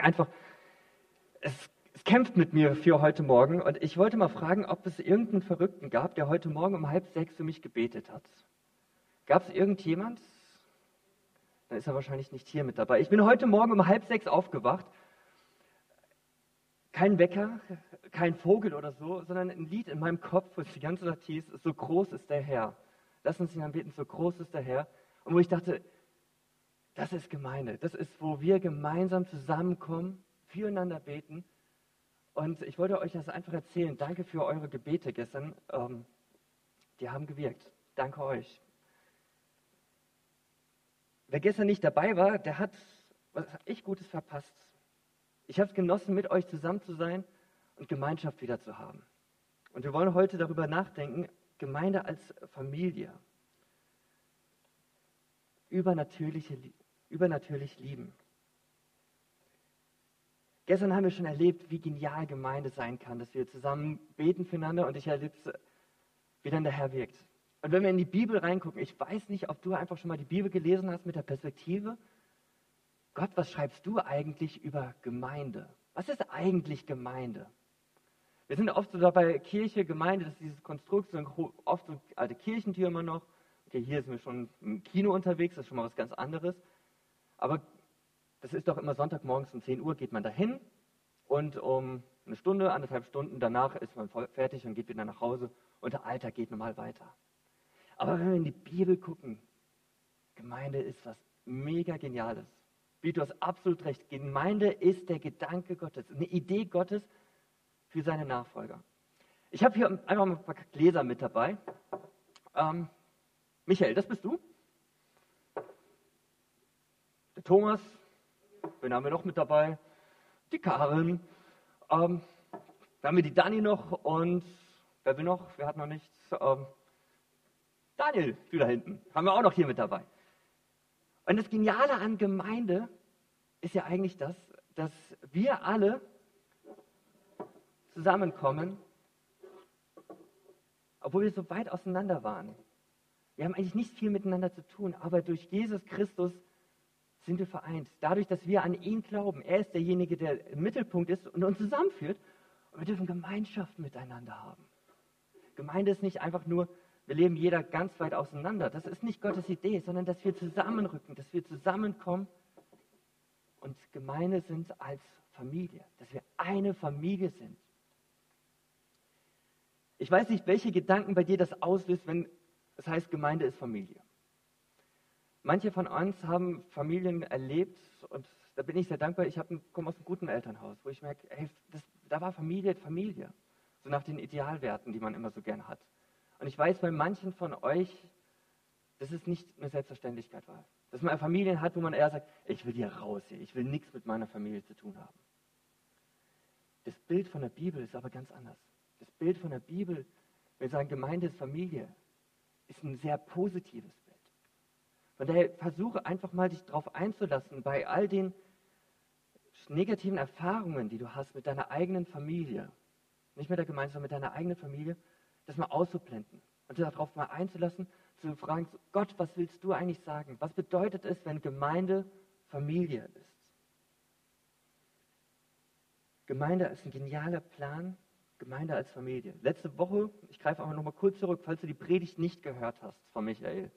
einfach, es, es kämpft mit mir für heute Morgen und ich wollte mal fragen, ob es irgendeinen Verrückten gab, der heute Morgen um halb sechs für mich gebetet hat. Gab es irgendjemand? Dann ist er wahrscheinlich nicht hier mit dabei. Ich bin heute Morgen um halb sechs aufgewacht. Kein Wecker, kein Vogel oder so, sondern ein Lied in meinem Kopf, wo es die ganze Zeit hieß, so groß ist der Herr. Lass uns ihn anbeten, so groß ist der Herr. Und wo ich dachte, das ist Gemeinde. Das ist, wo wir gemeinsam zusammenkommen, füreinander beten. Und ich wollte euch das einfach erzählen. Danke für eure Gebete gestern. Ähm, die haben gewirkt. Danke euch. Wer gestern nicht dabei war, der hat was echt Gutes verpasst. Ich habe es genossen, mit euch zusammen zu sein und Gemeinschaft wieder zu haben. Und wir wollen heute darüber nachdenken, Gemeinde als Familie. Übernatürliche übernatürlich lieben. Gestern haben wir schon erlebt, wie genial Gemeinde sein kann, dass wir zusammen beten füreinander und ich erlebe, wie dann der Herr wirkt. Und wenn wir in die Bibel reingucken, ich weiß nicht, ob du einfach schon mal die Bibel gelesen hast mit der Perspektive, Gott, was schreibst du eigentlich über Gemeinde? Was ist eigentlich Gemeinde? Wir sind oft so dabei, Kirche, Gemeinde, das ist dieses Konstrukt, so oft so alte Kirchentürme noch. Okay, hier sind wir schon im Kino unterwegs, das ist schon mal was ganz anderes. Aber das ist doch immer Sonntagmorgens um 10 Uhr geht man dahin und um eine Stunde, anderthalb Stunden danach ist man fertig und geht wieder nach Hause und der Alltag geht normal weiter. Aber wenn wir in die Bibel gucken, Gemeinde ist was mega Geniales. Wie du hast absolut recht. Gemeinde ist der Gedanke Gottes, eine Idee Gottes für seine Nachfolger. Ich habe hier einfach mal ein paar Gläser mit dabei. Ähm, Michael, das bist du? Thomas, wen haben wir noch mit dabei? Die Karin, ähm, dann haben wir die Dani noch und wer will noch? Wer hat noch nichts? Ähm, Daniel, du da hinten, haben wir auch noch hier mit dabei. Und das Geniale an Gemeinde ist ja eigentlich das, dass wir alle zusammenkommen, obwohl wir so weit auseinander waren. Wir haben eigentlich nicht viel miteinander zu tun, aber durch Jesus Christus sind wir vereint. Dadurch, dass wir an ihn glauben. Er ist derjenige, der im Mittelpunkt ist und uns zusammenführt. Und wir dürfen Gemeinschaft miteinander haben. Gemeinde ist nicht einfach nur, wir leben jeder ganz weit auseinander. Das ist nicht Gottes Idee, sondern dass wir zusammenrücken, dass wir zusammenkommen und Gemeinde sind als Familie, dass wir eine Familie sind. Ich weiß nicht, welche Gedanken bei dir das auslöst, wenn es heißt, Gemeinde ist Familie. Manche von uns haben Familien erlebt und da bin ich sehr dankbar. Ich komme aus einem guten Elternhaus, wo ich merke, hey, das, da war Familie Familie. So nach den Idealwerten, die man immer so gerne hat. Und ich weiß bei manchen von euch, dass es nicht eine Selbstverständlichkeit war. Dass man Familien hat, wo man eher sagt, ich will hier raus ich will nichts mit meiner Familie zu tun haben. Das Bild von der Bibel ist aber ganz anders. Das Bild von der Bibel, wenn wir sagen, Gemeinde ist Familie, ist ein sehr positives von daher versuche einfach mal dich darauf einzulassen, bei all den negativen Erfahrungen, die du hast mit deiner eigenen Familie, nicht mit der Gemeinde, sondern mit deiner eigenen Familie, das mal auszublenden und darauf mal einzulassen, zu fragen, Gott, was willst du eigentlich sagen? Was bedeutet es, wenn Gemeinde Familie ist? Gemeinde ist ein genialer Plan, Gemeinde als Familie. Letzte Woche, ich greife aber noch mal kurz zurück, falls du die Predigt nicht gehört hast von Michael.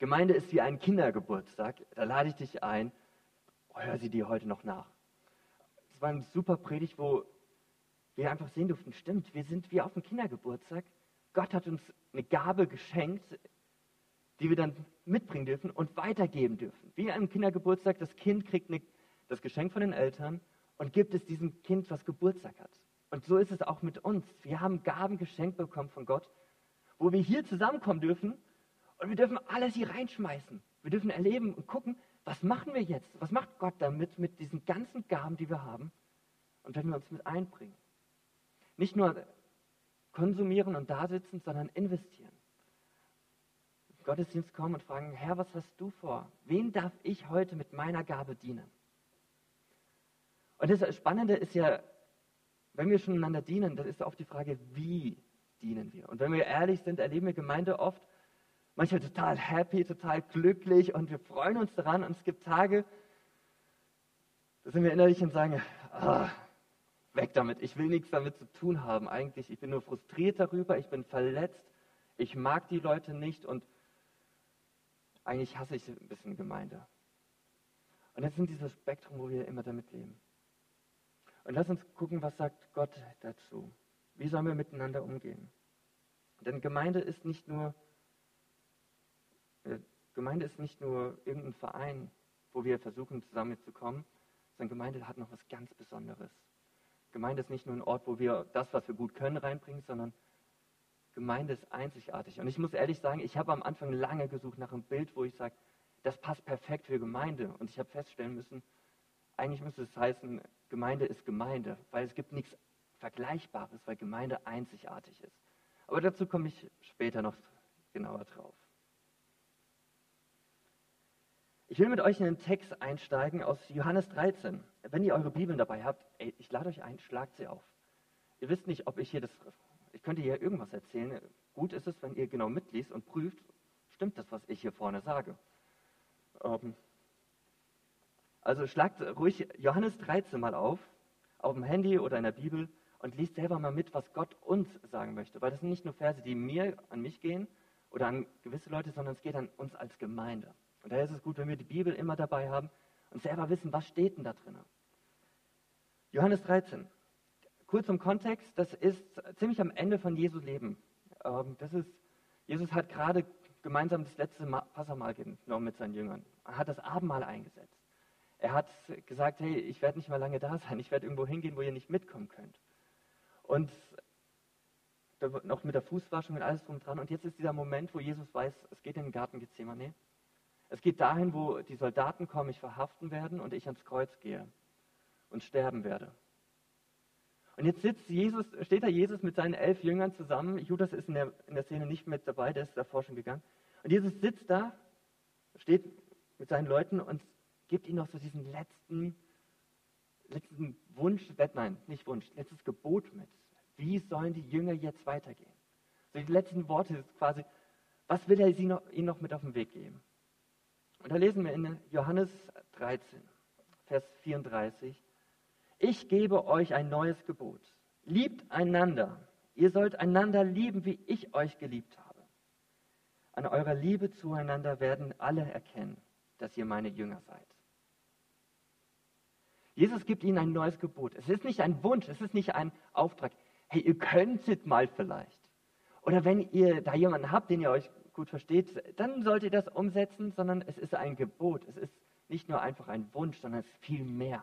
Gemeinde ist wie ein Kindergeburtstag. Da lade ich dich ein. Oh, hör sie dir heute noch nach. Es war eine super Predigt, wo wir einfach sehen durften, stimmt, wir sind wie auf dem Kindergeburtstag. Gott hat uns eine Gabe geschenkt, die wir dann mitbringen dürfen und weitergeben dürfen. Wie einem Kindergeburtstag, das Kind kriegt eine, das Geschenk von den Eltern und gibt es diesem Kind, was Geburtstag hat. Und so ist es auch mit uns. Wir haben Gaben geschenkt bekommen von Gott, wo wir hier zusammenkommen dürfen und wir dürfen alles hier reinschmeißen. Wir dürfen erleben und gucken, was machen wir jetzt? Was macht Gott damit mit diesen ganzen Gaben, die wir haben? Und wenn wir uns mit einbringen. Nicht nur konsumieren und da sitzen, sondern investieren. In Gottesdienst kommen und fragen, Herr, was hast du vor? Wen darf ich heute mit meiner Gabe dienen? Und das Spannende ist ja, wenn wir schon einander dienen, dann ist auch die Frage, wie dienen wir? Und wenn wir ehrlich sind, erleben wir Gemeinde oft manchmal total happy, total glücklich und wir freuen uns daran. Und es gibt Tage, Da sind wir innerlich und sagen, ah, weg damit, ich will nichts damit zu tun haben eigentlich. Ich bin nur frustriert darüber, ich bin verletzt, ich mag die Leute nicht und eigentlich hasse ich ein bisschen Gemeinde. Und das sind dieses Spektrum, wo wir immer damit leben. Und lass uns gucken, was sagt Gott dazu. Wie sollen wir miteinander umgehen? Denn Gemeinde ist nicht nur, Gemeinde ist nicht nur irgendein Verein, wo wir versuchen zusammenzukommen, sondern Gemeinde hat noch was ganz Besonderes. Gemeinde ist nicht nur ein Ort, wo wir das, was wir gut können, reinbringen, sondern Gemeinde ist einzigartig. Und ich muss ehrlich sagen, ich habe am Anfang lange gesucht nach einem Bild, wo ich sage, das passt perfekt für Gemeinde. Und ich habe feststellen müssen, eigentlich müsste es heißen, Gemeinde ist Gemeinde, weil es gibt nichts Vergleichbares, weil Gemeinde einzigartig ist. Aber dazu komme ich später noch genauer drauf. Ich will mit euch in den Text einsteigen aus Johannes 13. Wenn ihr eure Bibeln dabei habt, ey, ich lade euch ein, schlagt sie auf. Ihr wisst nicht, ob ich hier das, ich könnte hier irgendwas erzählen. Gut ist es, wenn ihr genau mitliest und prüft, stimmt das, was ich hier vorne sage. Ähm, also schlagt ruhig Johannes 13 mal auf, auf dem Handy oder in der Bibel und liest selber mal mit, was Gott uns sagen möchte. Weil das sind nicht nur Verse, die mir, an mich gehen oder an gewisse Leute, sondern es geht an uns als Gemeinde. Und daher ist es gut, wenn wir die Bibel immer dabei haben und selber wissen, was steht denn da drin. Johannes 13. Kurz zum Kontext, das ist ziemlich am Ende von Jesu Leben. Ähm, das ist, Jesus hat gerade gemeinsam das letzte Passamal genommen mit seinen Jüngern. Er hat das Abendmahl eingesetzt. Er hat gesagt, hey, ich werde nicht mal lange da sein, ich werde irgendwo hingehen, wo ihr nicht mitkommen könnt. Und noch mit der Fußwaschung und alles drum dran. Und jetzt ist dieser Moment, wo Jesus weiß, es geht in den Garten Gethsemane. Es geht dahin, wo die Soldaten kommen, mich verhaften werden und ich ans Kreuz gehe und sterben werde. Und jetzt sitzt Jesus, steht da Jesus mit seinen elf Jüngern zusammen. Judas ist in der, in der Szene nicht mit dabei, der ist davor schon gegangen. Und Jesus sitzt da, steht mit seinen Leuten und gibt ihnen noch so diesen letzten, letzten Wunsch, nein, nicht Wunsch, letztes Gebot mit. Wie sollen die Jünger jetzt weitergehen? So die letzten Worte ist quasi, was will er ihnen noch mit auf den Weg geben? Und da lesen wir in Johannes 13, Vers 34, ich gebe euch ein neues Gebot. Liebt einander. Ihr sollt einander lieben, wie ich euch geliebt habe. An eurer Liebe zueinander werden alle erkennen, dass ihr meine Jünger seid. Jesus gibt ihnen ein neues Gebot. Es ist nicht ein Wunsch, es ist nicht ein Auftrag. Hey, ihr könntet mal vielleicht. Oder wenn ihr da jemanden habt, den ihr euch gut versteht, dann sollt ihr das umsetzen, sondern es ist ein Gebot. Es ist nicht nur einfach ein Wunsch, sondern es ist viel mehr.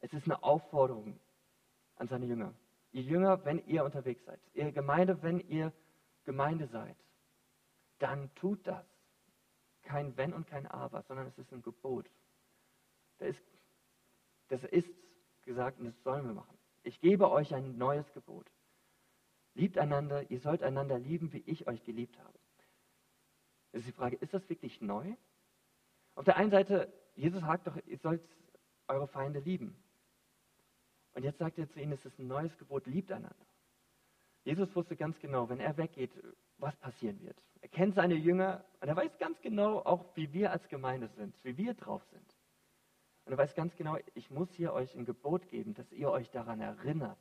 Es ist eine Aufforderung an seine Jünger. Ihr Jünger, wenn ihr unterwegs seid, ihr Gemeinde, wenn ihr Gemeinde seid, dann tut das. Kein Wenn und kein Aber, sondern es ist ein Gebot. Das ist, das ist gesagt und das sollen wir machen. Ich gebe euch ein neues Gebot. Liebt einander, ihr sollt einander lieben, wie ich euch geliebt habe. Ist die Frage, ist das wirklich neu? Auf der einen Seite, Jesus sagt doch, ihr sollt eure Feinde lieben. Und jetzt sagt er zu ihnen, es ist ein neues Gebot, liebt einander. Jesus wusste ganz genau, wenn er weggeht, was passieren wird. Er kennt seine Jünger und er weiß ganz genau auch, wie wir als Gemeinde sind, wie wir drauf sind. Und er weiß ganz genau, ich muss hier euch ein Gebot geben, dass ihr euch daran erinnert.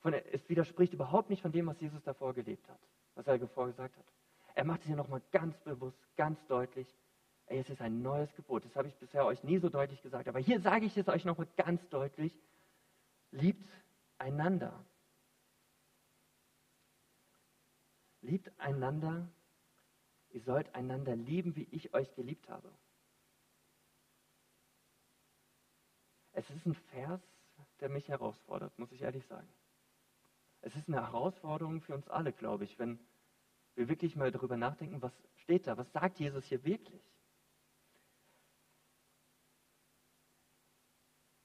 Von, es widerspricht überhaupt nicht von dem, was Jesus davor gelebt hat, was er davor gesagt hat. Er macht es hier nochmal ganz bewusst, ganz deutlich. Ey, es ist ein neues Gebot. Das habe ich bisher euch nie so deutlich gesagt. Aber hier sage ich es euch nochmal ganz deutlich. Liebt einander. Liebt einander. Ihr sollt einander lieben, wie ich euch geliebt habe. Es ist ein Vers, der mich herausfordert, muss ich ehrlich sagen. Es ist eine Herausforderung für uns alle, glaube ich, wenn wir wirklich mal darüber nachdenken, was steht da, was sagt Jesus hier wirklich?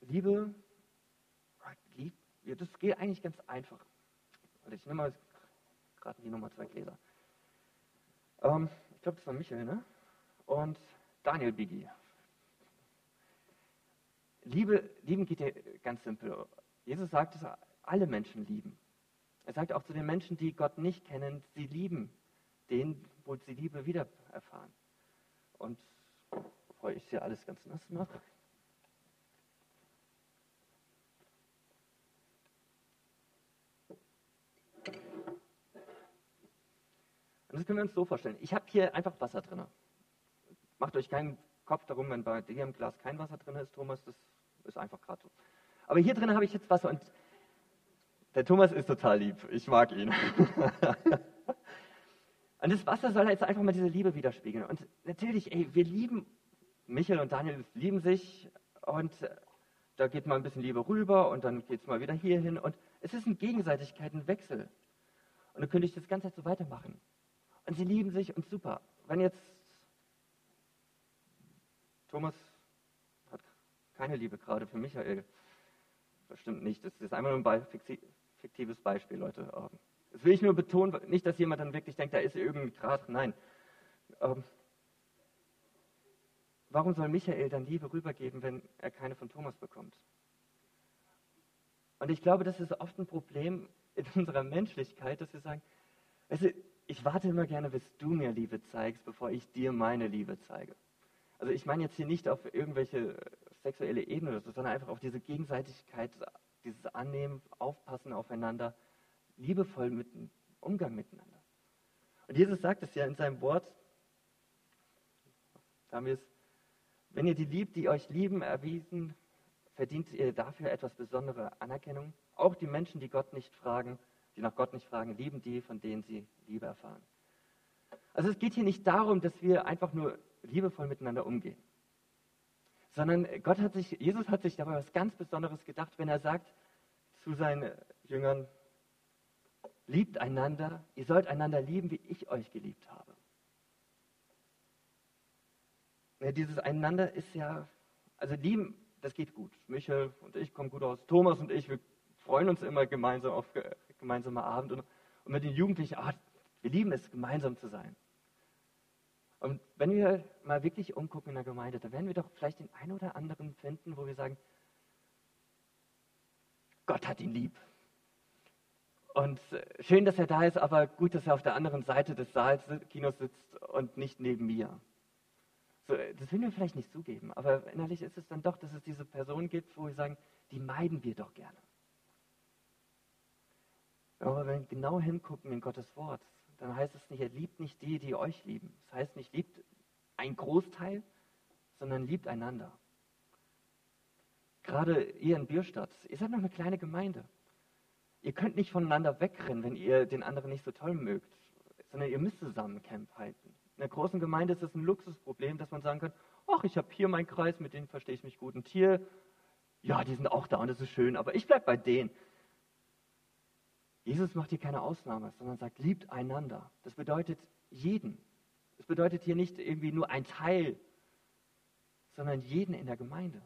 Liebe, das geht eigentlich ganz einfach. Ich nehme mal gerade die Nummer zwei Gläser. Ähm, ich glaube, das war Michael, ne? Und Daniel Biggie. Liebe, lieben geht ja ganz simpel. Jesus sagt, dass alle Menschen lieben. Er sagt auch zu den Menschen, die Gott nicht kennen, sie lieben den, wo sie Liebe wieder erfahren. Und bevor ich hier alles ganz nass mache. Und das können wir uns so vorstellen. Ich habe hier einfach Wasser drin. Macht euch keinen Kopf darum, wenn bei dir im Glas kein Wasser drin ist, Thomas, das ist einfach gerade so. Aber hier drin habe ich jetzt Wasser und der Thomas ist total lieb. Ich mag ihn. und das Wasser soll jetzt einfach mal diese Liebe widerspiegeln. Und natürlich, ey, wir lieben, Michael und Daniel lieben sich und äh, da geht mal ein bisschen Liebe rüber und dann geht es mal wieder hier hin. Und es ist eine Gegenseitigkeit, ein Wechsel. Und dann könnte ich das ganze Zeit so weitermachen. Und sie lieben sich und super. Wenn jetzt Thomas hat keine Liebe gerade für Michael, das stimmt nicht. Das ist einmal nur ein fiktives Beispiel, Leute. Ähm, das will ich nur betonen, nicht, dass jemand dann wirklich denkt, da ist irgendwie gerade. Nein. Ähm, warum soll Michael dann Liebe rübergeben, wenn er keine von Thomas bekommt? Und ich glaube, das ist oft ein Problem in unserer Menschlichkeit, dass wir sagen, weißt du, ich warte immer gerne, bis du mir Liebe zeigst, bevor ich dir meine Liebe zeige. Also ich meine jetzt hier nicht auf irgendwelche sexuelle Ebene, sondern einfach auf diese Gegenseitigkeit, dieses Annehmen, Aufpassen aufeinander, liebevoll mit Umgang miteinander. Und Jesus sagt es ja in seinem Wort, da haben wir es, wenn ihr die liebt, die euch lieben, erwiesen, verdient ihr dafür etwas besondere Anerkennung. Auch die Menschen, die Gott nicht fragen, die nach Gott nicht fragen, lieben die, von denen sie Liebe erfahren. Also es geht hier nicht darum, dass wir einfach nur liebevoll miteinander umgehen, sondern Gott hat sich, Jesus hat sich dabei was ganz Besonderes gedacht, wenn er sagt zu seinen Jüngern, liebt einander, ihr sollt einander lieben, wie ich euch geliebt habe. Ja, dieses einander ist ja, also lieben, das geht gut. Michael und ich kommen gut aus, Thomas und ich, wir freuen uns immer gemeinsam auf gemeinsamer Abend und, und mit den Jugendlichen, ah, wir lieben es, gemeinsam zu sein. Und wenn wir mal wirklich umgucken in der Gemeinde, da werden wir doch vielleicht den einen oder anderen finden, wo wir sagen, Gott hat ihn lieb. Und äh, schön, dass er da ist, aber gut, dass er auf der anderen Seite des Saals, Kinos sitzt und nicht neben mir. So, das will wir vielleicht nicht zugeben, aber innerlich ist es dann doch, dass es diese Person gibt, wo wir sagen, die meiden wir doch gerne. Aber wenn wir genau hingucken in Gottes Wort, dann heißt es nicht, er liebt nicht die, die euch lieben. Das heißt nicht, liebt ein Großteil, sondern liebt einander. Gerade ihr in Bierstadt, ihr seid noch eine kleine Gemeinde. Ihr könnt nicht voneinander wegrennen, wenn ihr den anderen nicht so toll mögt, sondern ihr müsst zusammen Camp halten. In einer großen Gemeinde ist es ein Luxusproblem, dass man sagen kann, ach, ich habe hier meinen Kreis, mit denen verstehe ich mich gut. Und hier, ja, die sind auch da und das ist schön, aber ich bleibe bei denen. Jesus macht hier keine Ausnahme, sondern sagt, liebt einander. Das bedeutet jeden. Das bedeutet hier nicht irgendwie nur ein Teil, sondern jeden in der Gemeinde.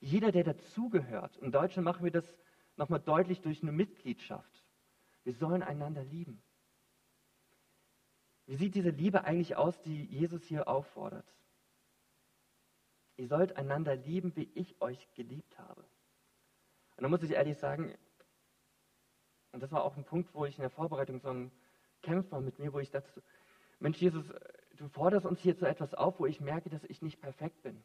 Jeder, der dazugehört. Im Deutschen machen wir das nochmal deutlich durch eine Mitgliedschaft. Wir sollen einander lieben. Wie sieht diese Liebe eigentlich aus, die Jesus hier auffordert? Ihr sollt einander lieben, wie ich euch geliebt habe. Und da muss ich ehrlich sagen, und das war auch ein Punkt, wo ich in der Vorbereitung so ein Kämpfer mit mir, wo ich dachte, Mensch Jesus, du forderst uns hier zu etwas auf, wo ich merke, dass ich nicht perfekt bin.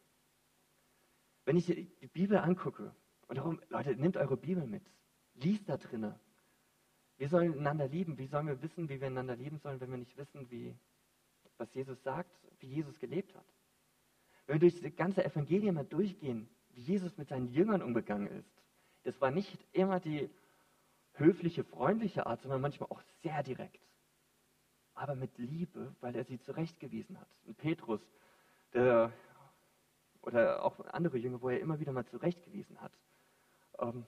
Wenn ich die Bibel angucke, und darum, Leute, nehmt eure Bibel mit, liest da drinnen. Wir sollen einander lieben. Wie sollen wir wissen, wie wir einander lieben sollen, wenn wir nicht wissen, wie, was Jesus sagt, wie Jesus gelebt hat? Wenn wir durch das ganze Evangelium mal durchgehen, wie Jesus mit seinen Jüngern umgegangen ist, das war nicht immer die höfliche, freundliche Art, sondern manchmal auch sehr direkt. Aber mit Liebe, weil er sie zurechtgewiesen hat. Und Petrus, der, oder auch andere Jünger, wo er immer wieder mal zurechtgewiesen hat. Ähm,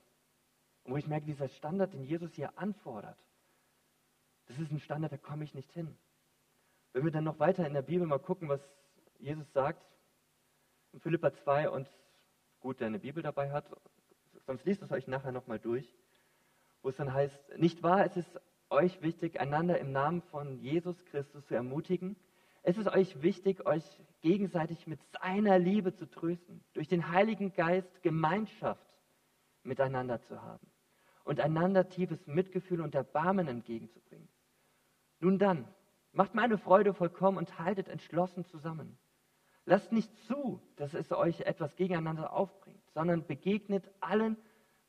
und wo ich merke, dieser Standard, den Jesus hier anfordert, das ist ein Standard, da komme ich nicht hin. Wenn wir dann noch weiter in der Bibel mal gucken, was Jesus sagt, in Philippa 2 und gut, der eine Bibel dabei hat, sonst liest es euch nachher nochmal durch, wo es dann heißt, nicht wahr, es ist euch wichtig, einander im Namen von Jesus Christus zu ermutigen. Es ist euch wichtig, euch gegenseitig mit seiner Liebe zu trösten, durch den Heiligen Geist Gemeinschaft miteinander zu haben und einander tiefes Mitgefühl und Erbarmen entgegenzubringen. Nun dann, Macht meine Freude vollkommen und haltet entschlossen zusammen. Lasst nicht zu, dass es euch etwas gegeneinander aufbringt, sondern begegnet allen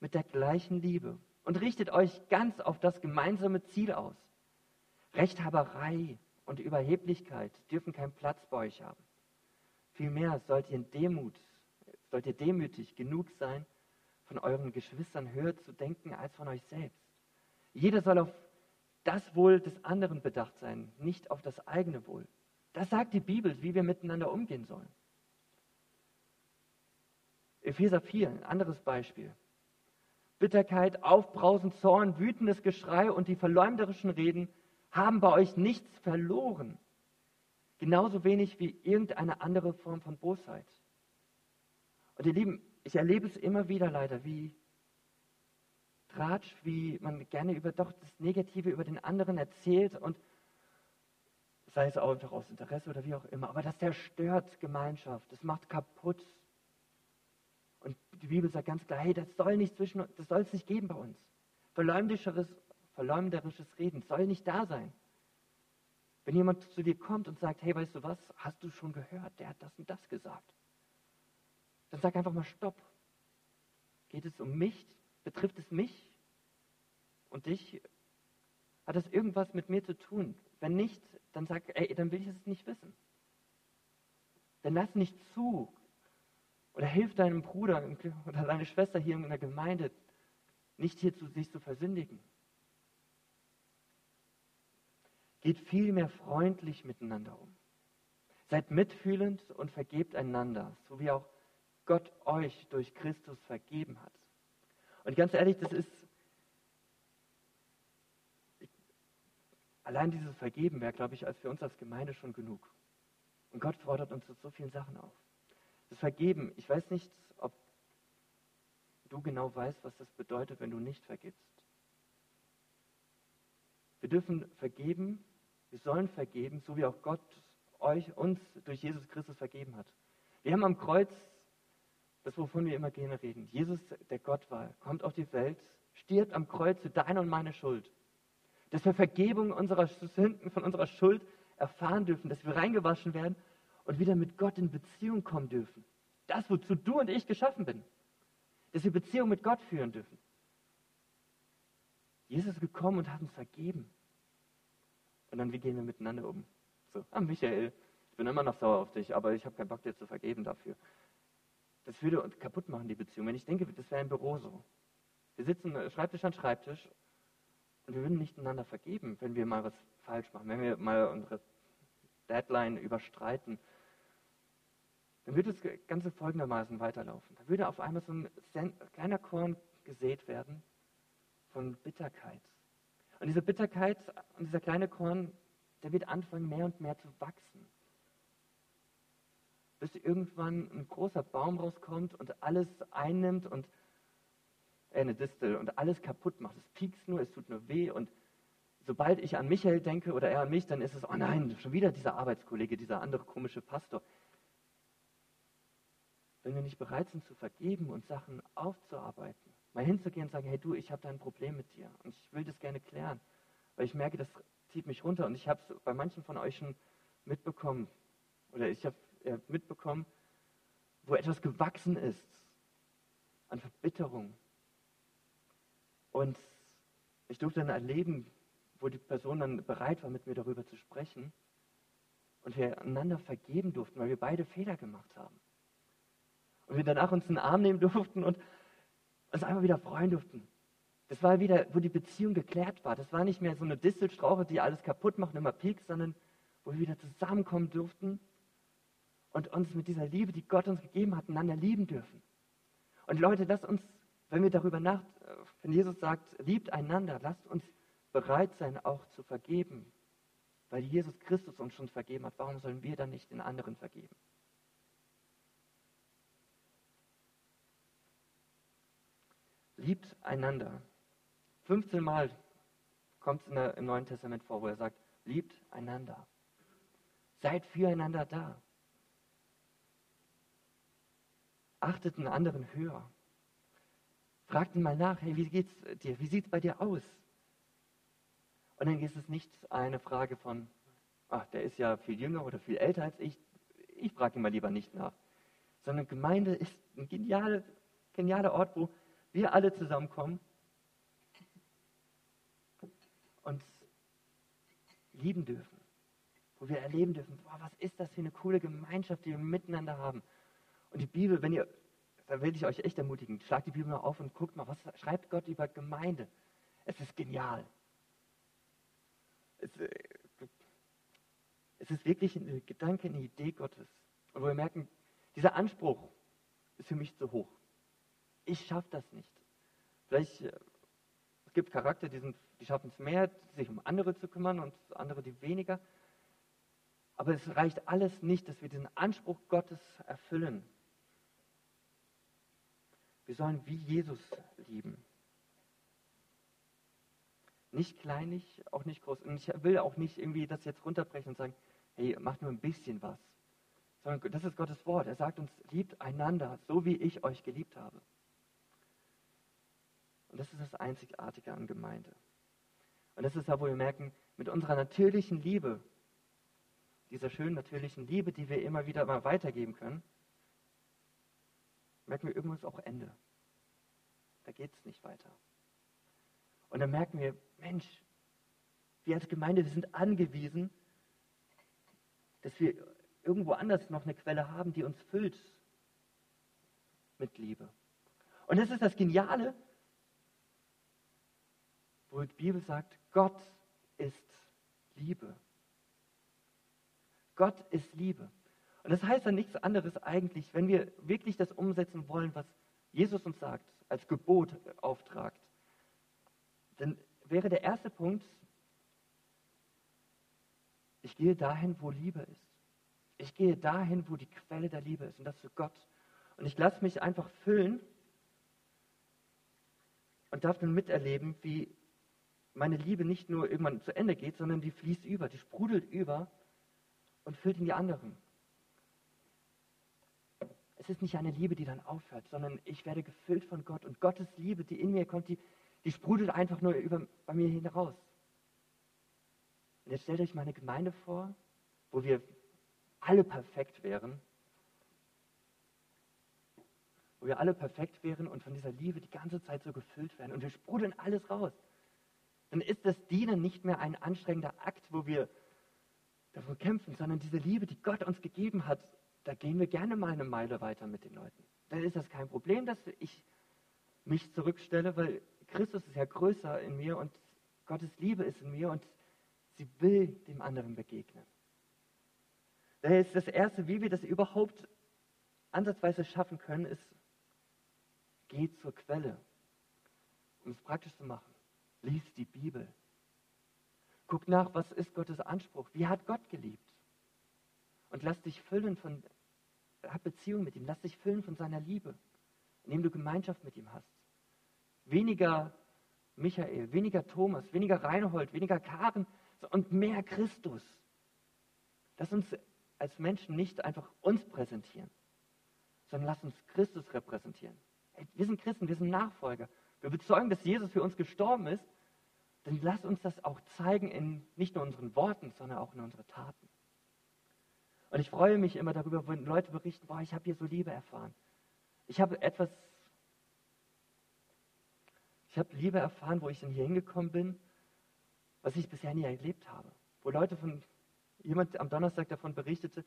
mit der gleichen Liebe und richtet euch ganz auf das gemeinsame Ziel aus. Rechthaberei und Überheblichkeit dürfen keinen Platz bei euch haben. Vielmehr sollt ihr Demut, sollt ihr demütig genug sein, von euren Geschwistern höher zu denken als von euch selbst. Jeder soll auf das Wohl des anderen bedacht sein, nicht auf das eigene Wohl. Das sagt die Bibel, wie wir miteinander umgehen sollen. Epheser 4, ein anderes Beispiel. Bitterkeit, Aufbrausen, Zorn, wütendes Geschrei und die verleumderischen Reden haben bei euch nichts verloren. Genauso wenig wie irgendeine andere Form von Bosheit. Und ihr Lieben, ich erlebe es immer wieder leider, wie Tratsch, wie man gerne über doch das Negative über den anderen erzählt und sei es auch einfach aus Interesse oder wie auch immer, aber das zerstört Gemeinschaft, das macht kaputt. Die Bibel sagt ganz klar, hey, das soll nicht zwischen, das soll es nicht geben bei uns. Verleumderisches, verleumderisches Reden soll nicht da sein. Wenn jemand zu dir kommt und sagt, hey, weißt du was, hast du schon gehört, der hat das und das gesagt. Dann sag einfach mal Stopp. Geht es um mich? Betrifft es mich und dich? Hat das irgendwas mit mir zu tun? Wenn nicht, dann sag, ey, dann will ich es nicht wissen. Dann lass nicht zu. Oder hilf deinem Bruder oder deiner Schwester hier in der Gemeinde, nicht hier zu sich zu versündigen. Geht vielmehr freundlich miteinander um. Seid mitfühlend und vergebt einander, so wie auch Gott euch durch Christus vergeben hat. Und ganz ehrlich, das ist, allein dieses Vergeben wäre, glaube ich, als für uns als Gemeinde schon genug. Und Gott fordert uns zu so vielen Sachen auf. Das Vergeben, ich weiß nicht, ob du genau weißt, was das bedeutet, wenn du nicht vergibst. Wir dürfen vergeben, wir sollen vergeben, so wie auch Gott euch, uns durch Jesus Christus vergeben hat. Wir haben am Kreuz das, wovon wir immer gerne reden. Jesus, der Gott war, kommt auf die Welt, stirbt am Kreuz für deine und meine Schuld. Dass wir Vergebung unserer Sünden, von unserer Schuld erfahren dürfen, dass wir reingewaschen werden und wieder mit Gott in Beziehung kommen dürfen. Das, wozu du und ich geschaffen bin. Dass wir Beziehung mit Gott führen dürfen. Jesus ist gekommen und hat uns vergeben. Und dann, wie gehen wir miteinander um? So, ah, Michael, ich bin immer noch sauer auf dich, aber ich habe keinen Bock, dir zu vergeben dafür. Das würde uns kaputt machen, die Beziehung. Wenn ich denke, das wäre ein Büro so. Wir sitzen Schreibtisch an Schreibtisch und wir würden nicht einander vergeben, wenn wir mal was falsch machen, wenn wir mal unsere Deadline überstreiten. Dann würde das Ganze folgendermaßen weiterlaufen. Da würde auf einmal so ein kleiner Korn gesät werden von Bitterkeit. Und diese Bitterkeit und dieser kleine Korn, der wird anfangen, mehr und mehr zu wachsen bis irgendwann ein großer Baum rauskommt und alles einnimmt und äh, eine Distel und alles kaputt macht. Es piekst nur, es tut nur weh und sobald ich an Michael denke oder er an mich, dann ist es, oh nein, schon wieder dieser Arbeitskollege, dieser andere komische Pastor. Wenn wir nicht bereit sind zu vergeben und Sachen aufzuarbeiten, mal hinzugehen und sagen, hey du, ich habe da ein Problem mit dir und ich will das gerne klären, weil ich merke, das zieht mich runter und ich habe es bei manchen von euch schon mitbekommen oder ich habe mitbekommen, wo etwas gewachsen ist an Verbitterung. Und ich durfte dann erleben, wo die Person dann bereit war, mit mir darüber zu sprechen und wir einander vergeben durften, weil wir beide Fehler gemacht haben. Und wir danach uns einen Arm nehmen durften und uns einfach wieder freuen durften. Das war wieder, wo die Beziehung geklärt war. Das war nicht mehr so eine Distelstrauche, die alles kaputt macht und immer piekt, sondern wo wir wieder zusammenkommen durften und uns mit dieser Liebe, die Gott uns gegeben hat, einander lieben dürfen. Und Leute, lasst uns, wenn wir darüber nach, wenn Jesus sagt, liebt einander, lasst uns bereit sein, auch zu vergeben. Weil Jesus Christus uns schon vergeben hat, warum sollen wir dann nicht den anderen vergeben? Liebt einander. 15 Mal kommt es im Neuen Testament vor, wo er sagt, liebt einander. Seid füreinander da. achtet einen anderen höher. Fragt ihn mal nach, hey, wie geht's dir? Wie sieht es bei dir aus? Und dann ist es nicht eine Frage von, ach, der ist ja viel jünger oder viel älter als ich, ich frage ihn mal lieber nicht nach. Sondern Gemeinde ist ein genialer, genialer Ort, wo wir alle zusammenkommen und lieben dürfen. Wo wir erleben dürfen, boah, was ist das für eine coole Gemeinschaft, die wir miteinander haben. Und die Bibel, wenn ihr, da will ich euch echt ermutigen, schlagt die Bibel mal auf und guckt mal, was schreibt Gott über Gemeinde. Es ist genial. Es, äh, es ist wirklich ein Gedanke, eine Idee Gottes. Und wo wir merken, dieser Anspruch ist für mich zu hoch. Ich schaffe das nicht. Vielleicht, äh, es gibt Charakter, die, die schaffen es mehr, sich um andere zu kümmern und andere, die weniger. Aber es reicht alles nicht, dass wir diesen Anspruch Gottes erfüllen. Wir sollen wie Jesus lieben. Nicht kleinig, auch nicht groß. Und ich will auch nicht irgendwie das jetzt runterbrechen und sagen, hey, macht nur ein bisschen was. Sondern das ist Gottes Wort. Er sagt uns, liebt einander, so wie ich euch geliebt habe. Und das ist das Einzigartige an Gemeinde. Und das ist da, wo wir merken, mit unserer natürlichen Liebe, dieser schönen natürlichen Liebe, die wir immer wieder mal weitergeben können, merken wir, irgendwann auch Ende. Da geht es nicht weiter. Und dann merken wir, Mensch, wir als Gemeinde, wir sind angewiesen, dass wir irgendwo anders noch eine Quelle haben, die uns füllt mit Liebe. Und das ist das Geniale, wo die Bibel sagt, Gott ist Liebe. Gott ist Liebe. Und das heißt dann nichts anderes eigentlich, wenn wir wirklich das umsetzen wollen, was Jesus uns sagt, als Gebot auftragt, dann wäre der erste Punkt, ich gehe dahin, wo Liebe ist. Ich gehe dahin, wo die Quelle der Liebe ist, und das ist Gott. Und ich lasse mich einfach füllen und darf dann miterleben, wie meine Liebe nicht nur irgendwann zu Ende geht, sondern die fließt über, die sprudelt über und füllt in die anderen. Es ist nicht eine Liebe, die dann aufhört, sondern ich werde gefüllt von Gott und Gottes Liebe, die in mir kommt, die, die sprudelt einfach nur über, bei mir hinaus. Und jetzt stellt euch meine Gemeinde vor, wo wir alle perfekt wären, wo wir alle perfekt wären und von dieser Liebe die ganze Zeit so gefüllt werden und wir sprudeln alles raus. Dann ist das Dienen nicht mehr ein anstrengender Akt, wo wir davor kämpfen, sondern diese Liebe, die Gott uns gegeben hat, da gehen wir gerne mal eine Meile weiter mit den Leuten. Dann ist das kein Problem, dass ich mich zurückstelle, weil Christus ist ja größer in mir und Gottes Liebe ist in mir und sie will dem anderen begegnen. Daher ist das Erste, wie wir das überhaupt ansatzweise schaffen können, ist, geh zur Quelle, um es praktisch zu machen. Lies die Bibel. Guck nach, was ist Gottes Anspruch? Wie hat Gott geliebt? Und lass dich füllen von, hab Beziehung mit ihm, lass dich füllen von seiner Liebe, indem du Gemeinschaft mit ihm hast. Weniger Michael, weniger Thomas, weniger Reinhold, weniger Karen und mehr Christus. Lass uns als Menschen nicht einfach uns präsentieren, sondern lass uns Christus repräsentieren. Wir sind Christen, wir sind Nachfolger. Wir bezeugen, dass Jesus für uns gestorben ist. Dann lass uns das auch zeigen in nicht nur unseren Worten, sondern auch in unseren Taten. Und ich freue mich immer darüber, wenn Leute berichten, boah, ich habe hier so Liebe erfahren. Ich habe etwas, ich habe Liebe erfahren, wo ich dann hier hingekommen bin, was ich bisher nie erlebt habe. Wo Leute von jemand am Donnerstag davon berichtete,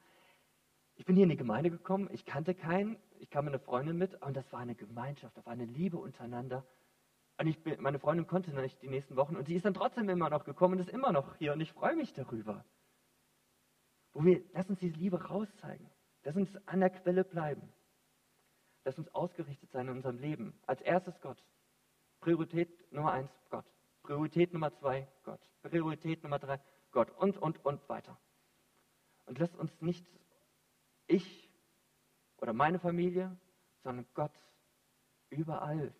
ich bin hier in die Gemeinde gekommen, ich kannte keinen, ich kam mit einer Freundin mit und das war eine Gemeinschaft, das war eine Liebe untereinander. Und ich bin, meine Freundin konnte nicht die nächsten Wochen und sie ist dann trotzdem immer noch gekommen und ist immer noch hier und ich freue mich darüber. Wo wir, lass uns diese Liebe rauszeigen, lass uns an der Quelle bleiben, lass uns ausgerichtet sein in unserem Leben. Als erstes Gott. Priorität Nummer eins, Gott. Priorität Nummer zwei, Gott. Priorität Nummer drei, Gott. Und, und, und weiter. Und lasst uns nicht ich oder meine Familie, sondern Gott überall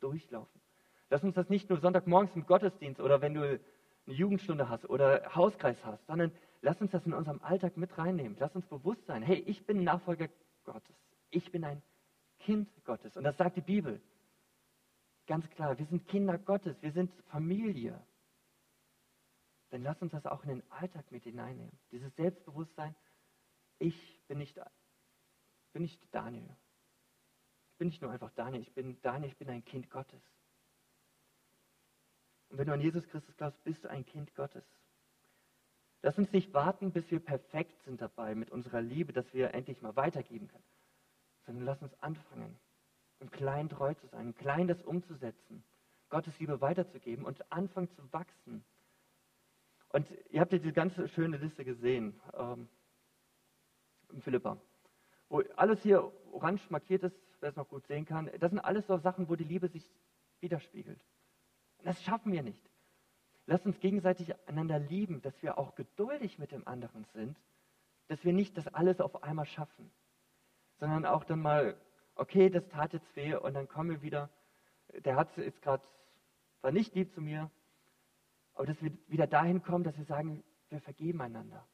durchlaufen. Lass uns das nicht nur Sonntagmorgens im Gottesdienst oder wenn du eine Jugendstunde hast oder Hauskreis hast, sondern lass uns das in unserem Alltag mit reinnehmen. Lass uns bewusst sein, hey, ich bin Nachfolger Gottes. Ich bin ein Kind Gottes. Und das sagt die Bibel. Ganz klar, wir sind Kinder Gottes, wir sind Familie. dann lass uns das auch in den Alltag mit hineinnehmen. Dieses Selbstbewusstsein, ich bin nicht, bin nicht Daniel. Ich bin nicht nur einfach Daniel, ich bin Daniel, ich bin ein Kind Gottes. Und wenn du an Jesus Christus glaubst, bist du ein Kind Gottes. Lass uns nicht warten, bis wir perfekt sind dabei mit unserer Liebe, dass wir endlich mal weitergeben können, sondern lass uns anfangen, im Kleinen treu zu sein, im Kleinen das umzusetzen, Gottes Liebe weiterzugeben und anfangen zu wachsen. Und ihr habt ja diese ganze schöne Liste gesehen ähm, im Philippa, wo alles hier orange markiert ist, wer es noch gut sehen kann. Das sind alles so Sachen, wo die Liebe sich widerspiegelt. Das schaffen wir nicht. Lass uns gegenseitig einander lieben, dass wir auch geduldig mit dem anderen sind, dass wir nicht das alles auf einmal schaffen, sondern auch dann mal, okay, das tat jetzt weh und dann kommen wir wieder, der hat jetzt gerade, war nicht lieb zu mir, aber dass wir wieder dahin kommen, dass wir sagen, wir vergeben einander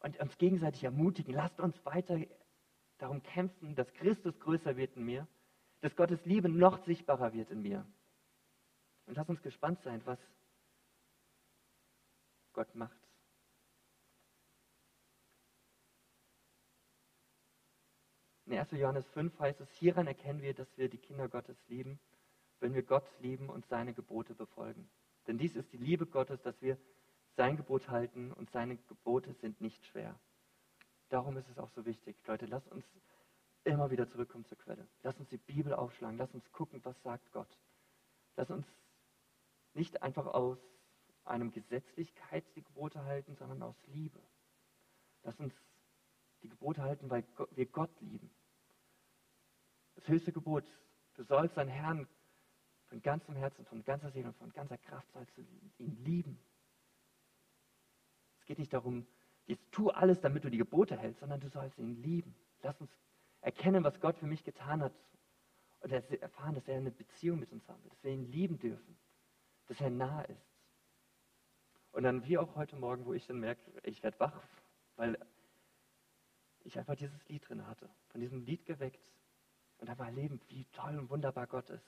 und uns gegenseitig ermutigen. Lasst uns weiter darum kämpfen, dass Christus größer wird in mir, dass Gottes Liebe noch sichtbarer wird in mir. Und lass uns gespannt sein, was Gott macht. In 1. Johannes 5 heißt es, hieran erkennen wir, dass wir die Kinder Gottes lieben, wenn wir Gott lieben und seine Gebote befolgen. Denn dies ist die Liebe Gottes, dass wir sein Gebot halten und seine Gebote sind nicht schwer. Darum ist es auch so wichtig, Leute, lasst uns immer wieder zurückkommen zur Quelle. Lasst uns die Bibel aufschlagen, lasst uns gucken, was sagt Gott. Lasst uns nicht einfach aus einem Gesetzlichkeit die Gebote halten, sondern aus Liebe. Lass uns die Gebote halten, weil wir Gott lieben. Das höchste Gebot, du sollst deinen Herrn von ganzem Herzen, von ganzer Seele und von ganzer Kraft sollst du ihn lieben. Es geht nicht darum, jetzt tu alles, damit du die Gebote hältst, sondern du sollst ihn lieben. Lass uns erkennen, was Gott für mich getan hat und erfahren, dass er eine Beziehung mit uns haben will, dass wir ihn lieben dürfen, dass er nah ist. Und dann wie auch heute Morgen, wo ich dann merke, ich werde wach, weil ich einfach dieses Lied drin hatte, von diesem Lied geweckt und einfach erleben, wie toll und wunderbar Gott ist.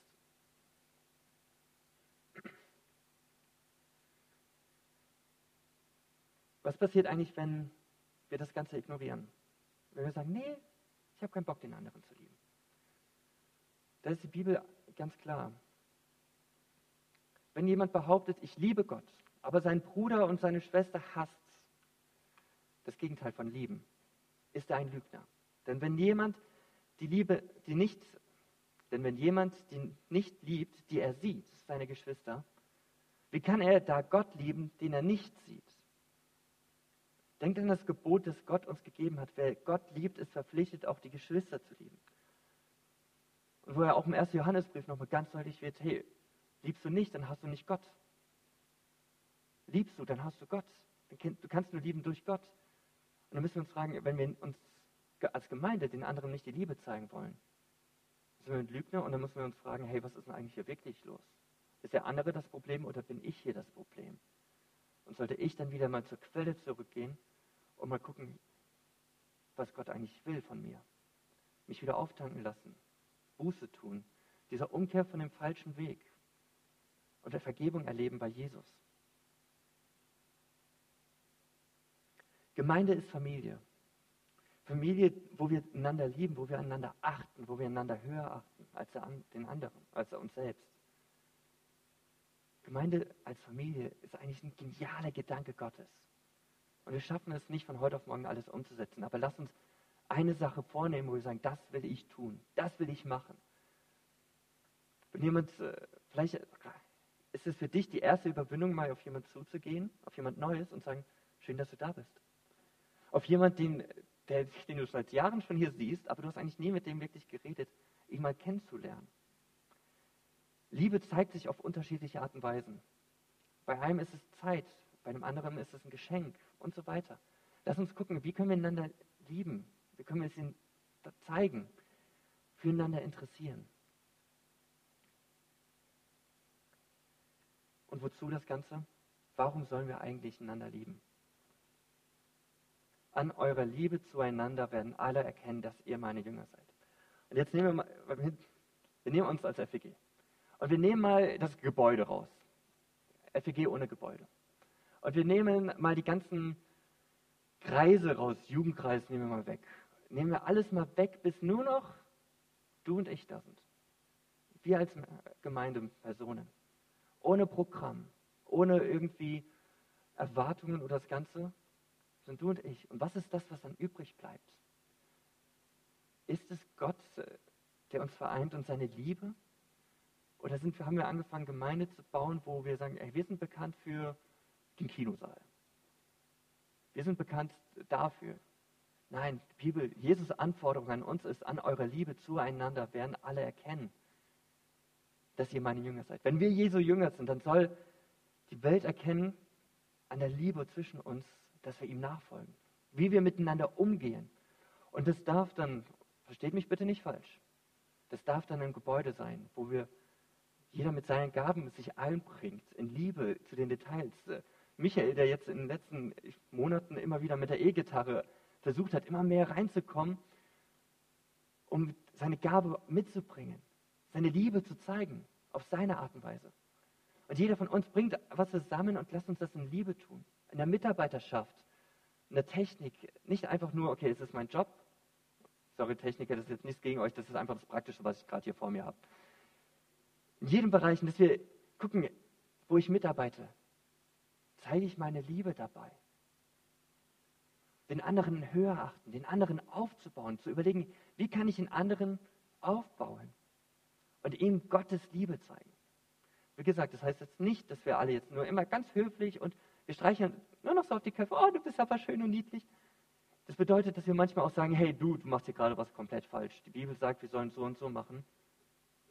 Was passiert eigentlich, wenn wir das Ganze ignorieren? Wenn wir sagen, nee, ich habe keinen Bock, den anderen zu lieben. Da ist die Bibel ganz klar. Wenn jemand behauptet, ich liebe Gott, aber sein Bruder und seine Schwester hasst, das Gegenteil von lieben, ist er ein Lügner. Denn wenn jemand die Liebe, die nicht, denn wenn jemand die nicht liebt, die er sieht, seine Geschwister, wie kann er da Gott lieben, den er nicht sieht? Denkt an das Gebot, das Gott uns gegeben hat. Wer Gott liebt, ist verpflichtet, auch die Geschwister zu lieben. Und wo er auch im 1. Johannesbrief nochmal ganz deutlich wird, hey, liebst du nicht, dann hast du nicht Gott liebst du, dann hast du Gott. Du kannst nur lieben durch Gott. Und dann müssen wir uns fragen, wenn wir uns als Gemeinde den anderen nicht die Liebe zeigen wollen, sind wir ein Lügner und dann müssen wir uns fragen, hey, was ist denn eigentlich hier wirklich los? Ist der andere das Problem oder bin ich hier das Problem? Und sollte ich dann wieder mal zur Quelle zurückgehen und mal gucken, was Gott eigentlich will von mir? Mich wieder auftanken lassen, Buße tun, dieser Umkehr von dem falschen Weg und der Vergebung erleben bei Jesus. Gemeinde ist Familie. Familie, wo wir einander lieben, wo wir einander achten, wo wir einander höher achten als den anderen, als uns selbst. Gemeinde als Familie ist eigentlich ein genialer Gedanke Gottes. Und wir schaffen es nicht von heute auf morgen alles umzusetzen. Aber lass uns eine Sache vornehmen, wo wir sagen, das will ich tun, das will ich machen. Wenn jemand, äh, vielleicht ist es für dich die erste Überwindung, mal auf jemand zuzugehen, auf jemand Neues und sagen, schön, dass du da bist auf jemanden, den, der, den du seit Jahren schon hier siehst, aber du hast eigentlich nie mit dem wirklich geredet, ihn mal kennenzulernen. Liebe zeigt sich auf unterschiedliche Art und Weisen. Bei einem ist es Zeit, bei einem anderen ist es ein Geschenk und so weiter. Lass uns gucken, wie können wir einander lieben? Wie können wir es ihnen zeigen? Füreinander interessieren. Und wozu das Ganze? Warum sollen wir eigentlich einander lieben? An eurer Liebe zueinander werden alle erkennen, dass ihr meine Jünger seid. Und jetzt nehmen wir mal, wir nehmen uns als FEG. Und wir nehmen mal das Gebäude raus. FEG ohne Gebäude. Und wir nehmen mal die ganzen Kreise raus, Jugendkreis nehmen wir mal weg. Nehmen wir alles mal weg, bis nur noch du und ich da sind. Wir als Gemeindepersonen. Ohne Programm, ohne irgendwie Erwartungen oder das Ganze, sind du und ich. Und was ist das, was dann übrig bleibt? Ist es Gott, der uns vereint und seine Liebe? Oder sind wir, haben wir angefangen, Gemeinde zu bauen, wo wir sagen, ey, wir sind bekannt für den Kinosaal. Wir sind bekannt dafür. Nein, die Bibel, Jesus Anforderung an uns ist, an eurer Liebe zueinander werden alle erkennen, dass ihr meine Jünger seid. Wenn wir Jesu Jünger sind, dann soll die Welt erkennen an der Liebe zwischen uns, dass wir ihm nachfolgen. Wie wir miteinander umgehen. Und das darf dann, versteht mich bitte nicht falsch, das darf dann ein Gebäude sein, wo wir jeder mit seinen Gaben sich einbringt, in Liebe zu den Details. Michael, der jetzt in den letzten Monaten immer wieder mit der E-Gitarre versucht hat, immer mehr reinzukommen, um seine Gabe mitzubringen, seine Liebe zu zeigen, auf seine Art und Weise. Und jeder von uns bringt was zusammen und lasst uns das in Liebe tun. In der Mitarbeiterschaft, in der Technik. Nicht einfach nur, okay, es ist mein Job. Sorry, Techniker, das ist jetzt nichts gegen euch, das ist einfach das Praktische, was ich gerade hier vor mir habe. In jedem Bereich, dass wir gucken, wo ich mitarbeite, zeige ich meine Liebe dabei. Den anderen höher achten, den anderen aufzubauen, zu überlegen, wie kann ich den anderen aufbauen und ihm Gottes Liebe zeigen. Wie gesagt, das heißt jetzt nicht, dass wir alle jetzt nur immer ganz höflich und wir streichen nur noch so auf die Köpfe, oh, du bist aber schön und niedlich. Das bedeutet, dass wir manchmal auch sagen, hey du, du machst hier gerade was komplett falsch. Die Bibel sagt, wir sollen so und so machen.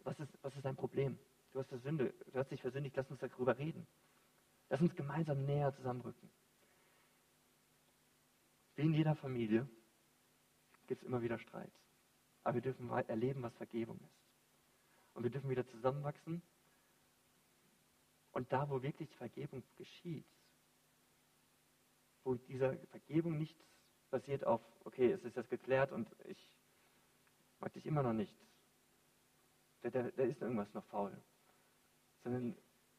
Was ist, was ist dein Problem? Du hast, Sünde, du hast dich versündigt, lass uns darüber reden. Lass uns gemeinsam näher zusammenrücken. Wie in jeder Familie gibt es immer wieder Streit. Aber wir dürfen erleben, was Vergebung ist. Und wir dürfen wieder zusammenwachsen. Und da, wo wirklich Vergebung geschieht, wo diese Vergebung nicht basiert auf, okay, es ist jetzt geklärt und ich mag dich immer noch nicht. Da, da, da ist irgendwas noch faul. Sondern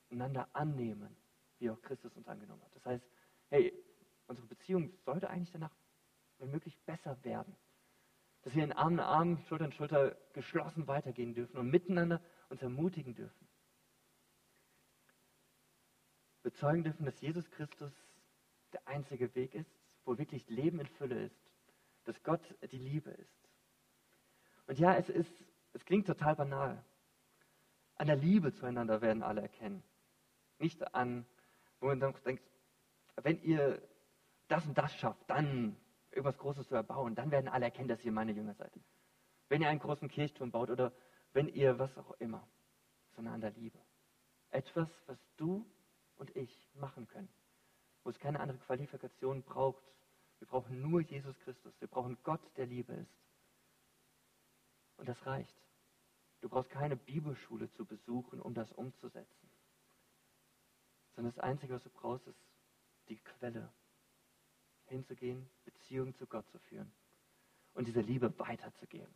einander annehmen wie auch Christus uns angenommen hat. Das heißt, hey, unsere Beziehung sollte eigentlich danach, wenn möglich, besser werden. Dass wir in Arm in Arm, Schulter in Schulter geschlossen weitergehen dürfen und miteinander uns ermutigen dürfen. Bezeugen dürfen, dass Jesus Christus der einzige Weg ist, wo wirklich Leben in Fülle ist. Dass Gott die Liebe ist. Und ja, es ist, es klingt total banal. An der Liebe zueinander werden alle erkennen. Nicht an wo man dann denkt, wenn ihr das und das schafft, dann irgendwas Großes zu erbauen, dann werden alle erkennen, dass ihr meine Jünger seid. Wenn ihr einen großen Kirchturm baut oder wenn ihr was auch immer, sondern an der Liebe. Etwas, was du und ich machen können, wo es keine andere Qualifikation braucht. Wir brauchen nur Jesus Christus. Wir brauchen Gott, der Liebe ist. Und das reicht. Du brauchst keine Bibelschule zu besuchen, um das umzusetzen sondern das Einzige, was du brauchst, ist die Quelle. Hinzugehen, Beziehungen zu Gott zu führen und diese Liebe weiterzugeben.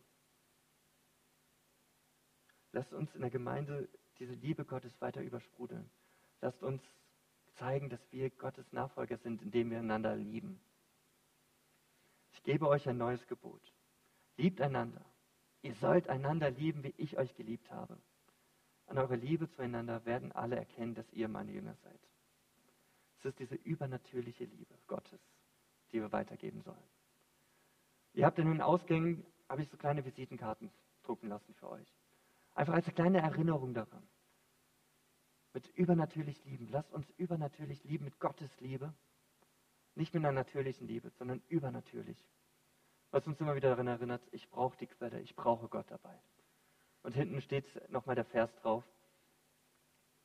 Lasst uns in der Gemeinde diese Liebe Gottes weiter übersprudeln. Lasst uns zeigen, dass wir Gottes Nachfolger sind, indem wir einander lieben. Ich gebe euch ein neues Gebot. Liebt einander. Ihr sollt einander lieben, wie ich euch geliebt habe. An eurer Liebe zueinander werden alle erkennen, dass ihr meine Jünger seid. Es ist diese übernatürliche Liebe Gottes, die wir weitergeben sollen. Ihr habt in den Ausgängen, habe ich so kleine Visitenkarten drucken lassen für euch. Einfach als eine kleine Erinnerung daran. Mit übernatürlich lieben. Lasst uns übernatürlich lieben mit Gottes Liebe. Nicht mit einer natürlichen Liebe, sondern übernatürlich. Was uns immer wieder daran erinnert, ich brauche die Quelle, ich brauche Gott dabei. Und hinten steht nochmal der Vers drauf.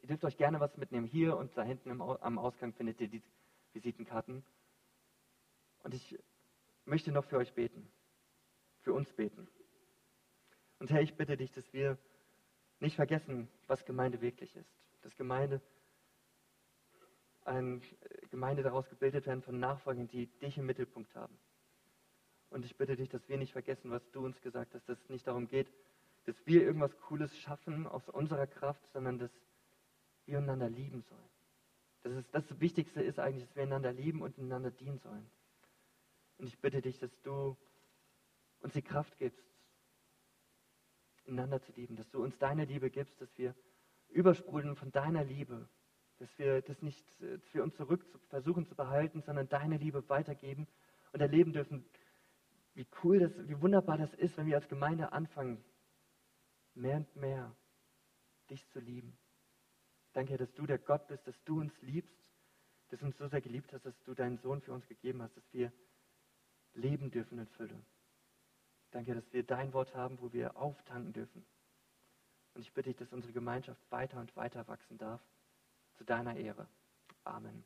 Ihr dürft euch gerne was mitnehmen. Hier und da hinten am Ausgang findet ihr die Visitenkarten. Und ich möchte noch für euch beten. Für uns beten. Und Herr, ich bitte dich, dass wir nicht vergessen, was Gemeinde wirklich ist. Dass Gemeinde eine Gemeinde daraus gebildet werden von Nachfolgern, die dich im Mittelpunkt haben. Und ich bitte dich, dass wir nicht vergessen, was du uns gesagt hast, dass es nicht darum geht, dass wir irgendwas Cooles schaffen aus unserer Kraft, sondern dass wir einander lieben sollen. Das, ist, das Wichtigste ist eigentlich, dass wir einander lieben und einander dienen sollen. Und ich bitte dich, dass du uns die Kraft gibst, einander zu lieben, dass du uns deine Liebe gibst, dass wir übersprudeln von deiner Liebe, dass wir das nicht für uns zurück versuchen zu behalten, sondern deine Liebe weitergeben und erleben dürfen, wie cool das, wie wunderbar das ist, wenn wir als Gemeinde anfangen, mehr und mehr dich zu lieben. Danke, dass du der Gott bist, dass du uns liebst, dass du uns so sehr geliebt hast, dass du deinen Sohn für uns gegeben hast, dass wir leben dürfen in Fülle. Danke, dass wir dein Wort haben, wo wir auftanken dürfen. Und ich bitte dich, dass unsere Gemeinschaft weiter und weiter wachsen darf, zu deiner Ehre. Amen.